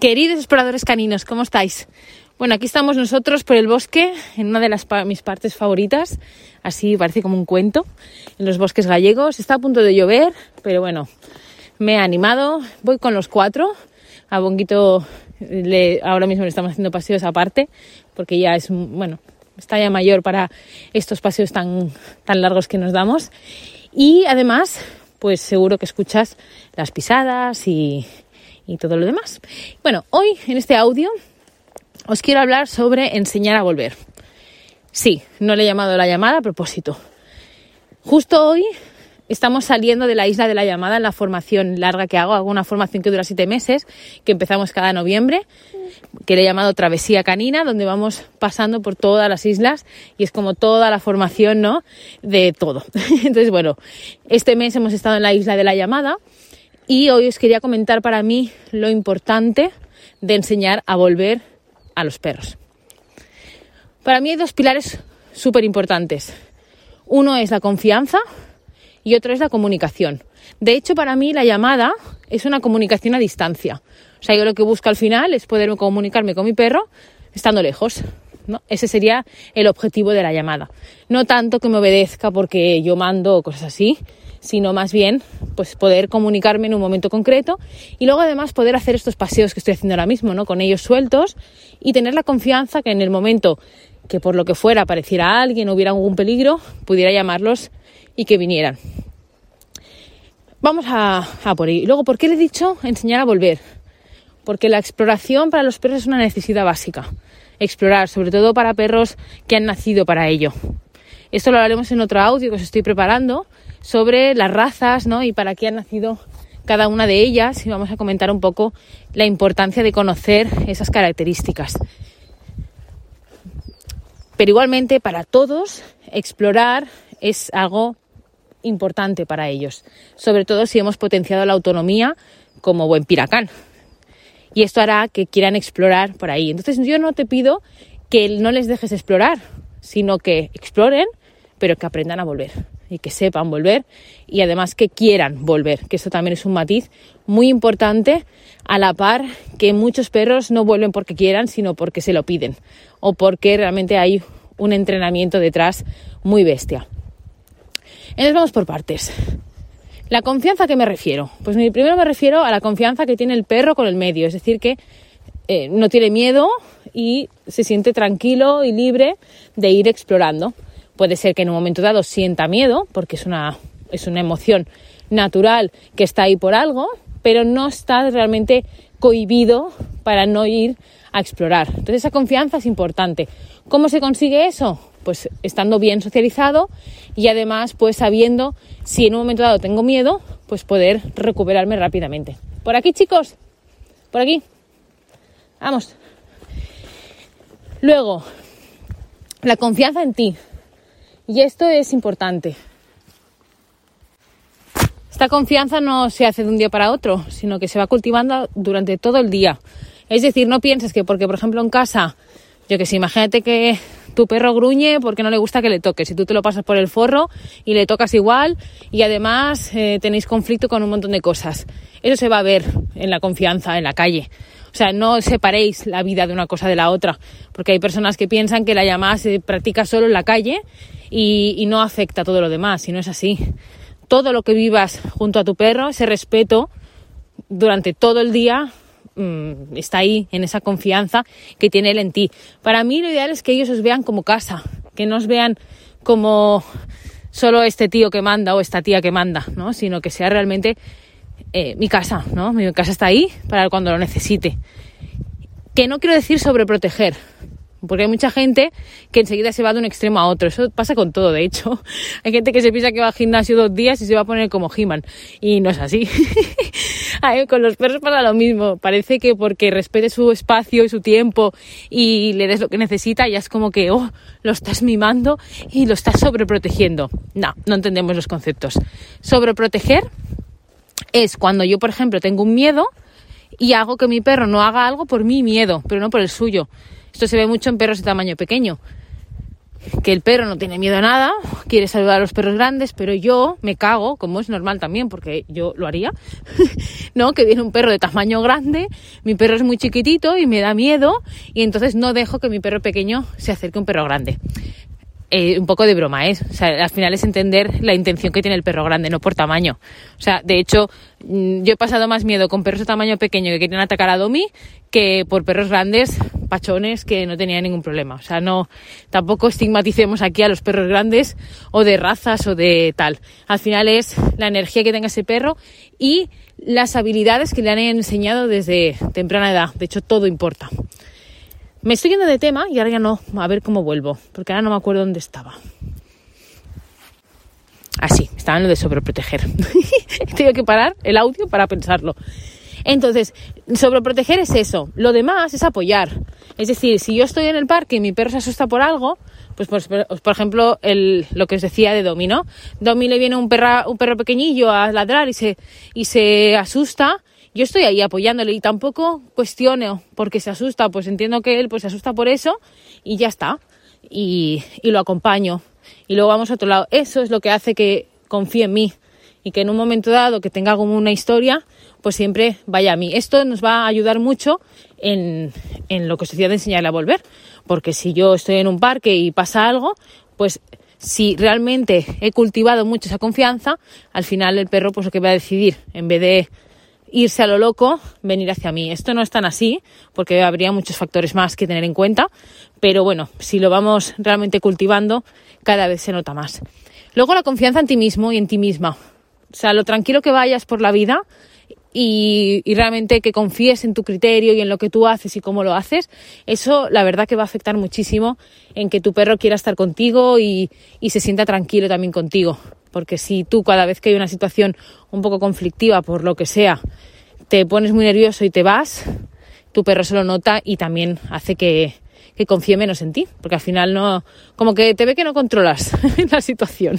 Queridos exploradores caninos, ¿cómo estáis? Bueno, aquí estamos nosotros por el bosque, en una de las mis partes favoritas, así parece como un cuento, en los bosques gallegos. Está a punto de llover, pero bueno, me he animado, voy con los cuatro. A Bonguito le, ahora mismo le estamos haciendo paseos aparte, porque ya es, bueno, está ya mayor para estos paseos tan, tan largos que nos damos. Y además, pues seguro que escuchas las pisadas y, y todo lo demás. Bueno, hoy en este audio os quiero hablar sobre enseñar a volver. Sí, no le he llamado la llamada a propósito. Justo hoy estamos saliendo de la isla de la llamada en la formación larga que hago. Hago una formación que dura siete meses, que empezamos cada noviembre, que le he llamado Travesía Canina, donde vamos pasando por todas las islas y es como toda la formación, ¿no? De todo. Entonces, bueno, este mes hemos estado en la isla de la llamada y hoy os quería comentar para mí lo importante de enseñar a volver a los perros. Para mí hay dos pilares súper importantes. Uno es la confianza y otro es la comunicación. De hecho, para mí la llamada es una comunicación a distancia. O sea, yo lo que busco al final es poder comunicarme con mi perro estando lejos. ¿no? Ese sería el objetivo de la llamada. No tanto que me obedezca porque yo mando o cosas así, sino más bien pues poder comunicarme en un momento concreto y luego además poder hacer estos paseos que estoy haciendo ahora mismo, ¿no? Con ellos sueltos y tener la confianza que en el momento que por lo que fuera apareciera alguien o hubiera algún peligro, pudiera llamarlos y que vinieran. Vamos a, a por ahí. Luego, ¿por qué le he dicho enseñar a volver? Porque la exploración para los perros es una necesidad básica. Explorar, sobre todo para perros que han nacido para ello. Esto lo hablaremos en otro audio que os estoy preparando sobre las razas ¿no? y para qué han nacido cada una de ellas y vamos a comentar un poco la importancia de conocer esas características. Pero igualmente para todos explorar es algo importante para ellos, sobre todo si hemos potenciado la autonomía como buen piracán. Y esto hará que quieran explorar por ahí. Entonces yo no te pido que no les dejes explorar, sino que exploren, pero que aprendan a volver y que sepan volver y además que quieran volver, que esto también es un matiz muy importante a la par que muchos perros no vuelven porque quieran, sino porque se lo piden o porque realmente hay un entrenamiento detrás muy bestia. Entonces vamos por partes. La confianza a qué me refiero? Pues primero me refiero a la confianza que tiene el perro con el medio, es decir, que eh, no tiene miedo y se siente tranquilo y libre de ir explorando. Puede ser que en un momento dado sienta miedo, porque es una, es una emoción natural que está ahí por algo, pero no está realmente cohibido para no ir a explorar. Entonces esa confianza es importante. ¿Cómo se consigue eso? Pues estando bien socializado y además pues sabiendo si en un momento dado tengo miedo, pues poder recuperarme rápidamente. Por aquí chicos, por aquí. Vamos. Luego, la confianza en ti. Y esto es importante. Esta confianza no se hace de un día para otro, sino que se va cultivando durante todo el día. Es decir, no pienses que porque, por ejemplo, en casa, yo que sé, imagínate que tu perro gruñe porque no le gusta que le toques y tú te lo pasas por el forro y le tocas igual y además eh, tenéis conflicto con un montón de cosas. Eso se va a ver en la confianza en la calle. O sea, no separéis la vida de una cosa de la otra, porque hay personas que piensan que la llamada se practica solo en la calle y, no afecta a todo lo demás, y no es así. Todo lo que vivas junto a tu perro, ese respeto durante todo el día mm, está ahí, en esa confianza que tiene él en ti. Para mí lo ideal es que ellos os vean como casa, que no os vean como solo este tío que manda o esta tía que manda, ¿no? Sino que sea realmente eh, mi casa, ¿no? Mi casa está ahí para cuando lo necesite. Que no quiero decir sobreproteger, porque hay mucha gente que enseguida se va de un extremo a otro. Eso pasa con todo, de hecho. Hay gente que se piensa que va al gimnasio dos días y se va a poner como He-Man. Y no es así. con los perros pasa lo mismo. Parece que porque respete su espacio y su tiempo y le des lo que necesita, ya es como que, oh, lo estás mimando y lo estás sobreprotegiendo. No, no entendemos los conceptos. Sobreproteger es cuando yo, por ejemplo, tengo un miedo y hago que mi perro no haga algo por mi miedo, pero no por el suyo. Esto se ve mucho en perros de tamaño pequeño. que el perro no tiene miedo a nada, quiere saludar a los perros grandes, pero yo me cago, como es normal también, porque yo lo haría, ¿no? Que viene un perro de tamaño grande, mi perro es muy chiquitito y me da miedo, y entonces no dejo que mi perro pequeño se acerque a un perro grande. Eh, un poco de broma, ¿eh? O sea, al final es entender la intención que tiene el perro grande, no por tamaño. O sea, de hecho, mm, yo he pasado más miedo con perros de tamaño pequeño que quieren atacar a Domi que por perros grandes, pachones, que no tenían ningún problema. O sea, no, tampoco estigmaticemos aquí a los perros grandes o de razas o de tal. Al final es la energía que tenga ese perro y las habilidades que le han enseñado desde temprana edad. De hecho, todo importa. Me estoy yendo de tema y ahora ya no, a ver cómo vuelvo, porque ahora no me acuerdo dónde estaba. Así, ah, estaba en lo de sobreproteger. Tengo que parar el audio para pensarlo. Entonces, sobreproteger es eso. Lo demás es apoyar. Es decir, si yo estoy en el parque y mi perro se asusta por algo, pues, pues, pues por ejemplo, el, lo que os decía de Domi, ¿no? Domi le viene un, perra, un perro pequeñillo a ladrar y se, y se asusta yo estoy ahí apoyándole y tampoco cuestiono porque se asusta, pues entiendo que él pues se asusta por eso y ya está. Y, y lo acompaño. Y luego vamos a otro lado. Eso es lo que hace que confíe en mí y que en un momento dado que tenga como una historia, pues siempre vaya a mí. Esto nos va a ayudar mucho en, en lo que os decía de enseñarle a volver. Porque si yo estoy en un parque y pasa algo, pues si realmente he cultivado mucho esa confianza, al final el perro pues lo que va a decidir, en vez de irse a lo loco, venir hacia mí. Esto no es tan así, porque habría muchos factores más que tener en cuenta, pero bueno, si lo vamos realmente cultivando, cada vez se nota más. Luego la confianza en ti mismo y en ti misma. O sea, lo tranquilo que vayas por la vida y, realmente que confíes en tu criterio y en lo que tú haces y cómo lo haces, eso la verdad que va a afectar muchísimo en que tu perro quiera estar contigo y, y se sienta tranquilo también contigo porque si tú cada vez que hay una situación un poco conflictiva por lo que sea, te pones muy nervioso y te vas, tu perro se lo nota y también hace que, que confíe menos en ti, porque al final no, como que te ve que no controlas la situación.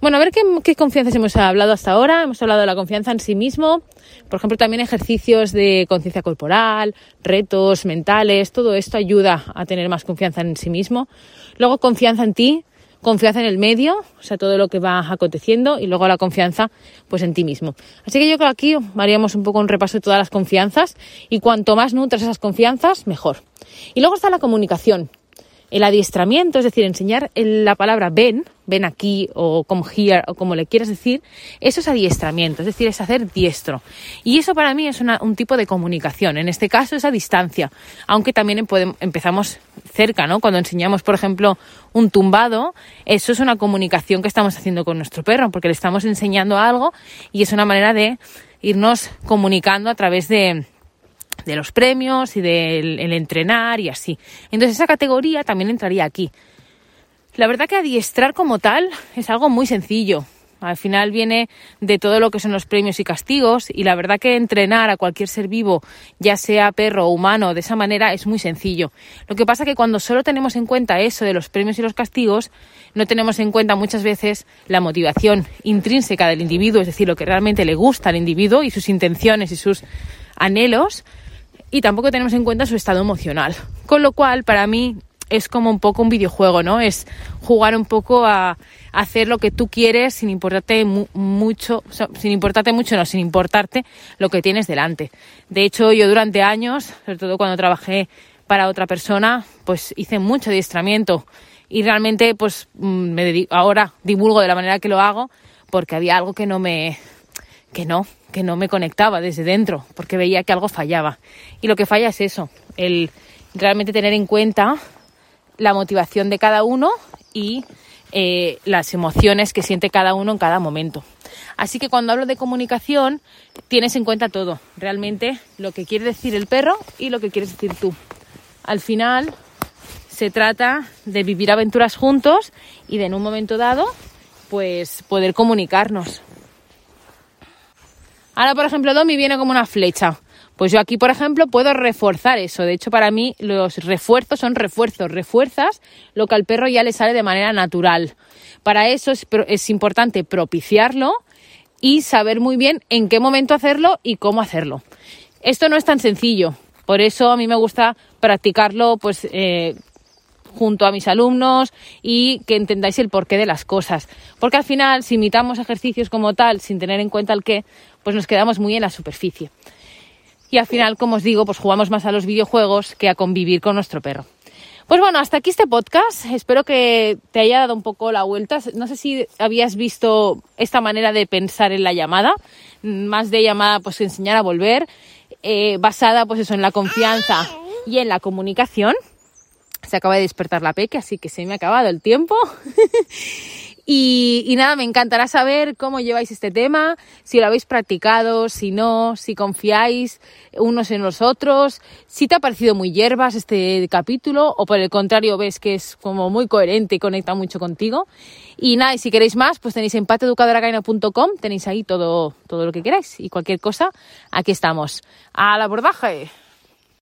Bueno, a ver qué, qué, confianzas hemos hablado hasta ahora. Hemos hablado de la confianza en sí mismo, por ejemplo, también ejercicios de conciencia corporal, retos mentales, todo esto ayuda a tener más confianza en sí mismo. Luego, confianza en ti, confianza en el medio, o sea, todo lo que va aconteciendo y luego la confianza pues en ti mismo. Así que yo creo que aquí haríamos un poco un repaso de todas las confianzas y cuanto más nutras esas confianzas, mejor. Y luego está la comunicación el adiestramiento, es decir, enseñar la palabra ven, ven aquí o come here o como le quieras decir, eso es adiestramiento, es decir, es hacer diestro. Y eso para mí es un tipo de comunicación, en este caso es a distancia, aunque también empezamos cerca, ¿no? Cuando enseñamos, por ejemplo, un tumbado, eso es una comunicación que estamos haciendo con nuestro perro, porque le estamos enseñando algo y es una manera de irnos comunicando a través de, de los premios y del entrenar y así. Entonces esa categoría también entraría aquí. La verdad que adiestrar como tal es algo muy sencillo. Al final viene de todo lo que son los premios y castigos y la verdad que entrenar a cualquier ser vivo, ya sea perro o humano, de esa manera es muy sencillo. Lo que pasa que cuando solo tenemos en cuenta eso de los premios y los castigos, no tenemos en cuenta muchas veces la motivación intrínseca del individuo, es decir, lo que realmente le gusta al individuo y sus intenciones y sus anhelos y tampoco tenemos en cuenta su estado emocional. Con lo cual, para mí es como un poco un videojuego, ¿no? Es jugar un poco a, hacer lo que tú quieres sin importarte mucho, sin importarte mucho, no, sin importarte lo que tienes delante. De hecho, yo durante años, sobre todo cuando trabajé para otra persona, pues hice mucho adiestramiento y realmente, pues mm, me ahora divulgo de la manera que lo hago porque había algo que no me, que no, que no me conectaba desde dentro, porque veía que algo fallaba. Y lo que falla es eso, el realmente tener en cuenta la motivación de cada uno y eh, las emociones que siente cada uno en cada momento. Así que cuando hablo de comunicación, tienes en cuenta todo, realmente lo que quiere decir el perro y lo que quieres decir tú. Al final se trata de vivir aventuras juntos y de en un momento dado, pues poder comunicarnos. Ahora, por ejemplo, Domi viene como una flecha. Pues yo aquí, por ejemplo, puedo reforzar eso. De hecho, para mí los refuerzos son refuerzos. Refuerzas lo que al perro ya le sale de manera natural. Para eso es, importante propiciarlo y saber muy bien en qué momento hacerlo y cómo hacerlo. Esto no es tan sencillo. Por eso a mí me gusta practicarlo pues, eh, junto a mis alumnos y que entendáis el porqué de las cosas. Porque al final, si imitamos ejercicios como tal, sin tener en cuenta el qué, pues nos quedamos muy en la superficie. Y al final, como os digo, pues jugamos más a los videojuegos que a convivir con nuestro perro. Pues bueno, hasta aquí este podcast. Espero que te haya dado un poco la vuelta. No sé si habías visto esta manera de pensar en la llamada, más de llamada, pues enseñar a volver, eh, basada pues eso en la confianza y en la comunicación. Se acaba de despertar la peque, así que se me ha acabado el tiempo. Y, nada, me encantará saber cómo lleváis este tema, si lo habéis practicado, si no, si confiáis unos en los otros, si te ha parecido muy hierbas este capítulo o por el contrario ves que es como muy coherente y conecta mucho contigo. Y nada, y si queréis más, pues tenéis empateeducadoracaina.com, tenéis ahí todo, todo lo que queráis y cualquier cosa, aquí estamos. ¡Al abordaje!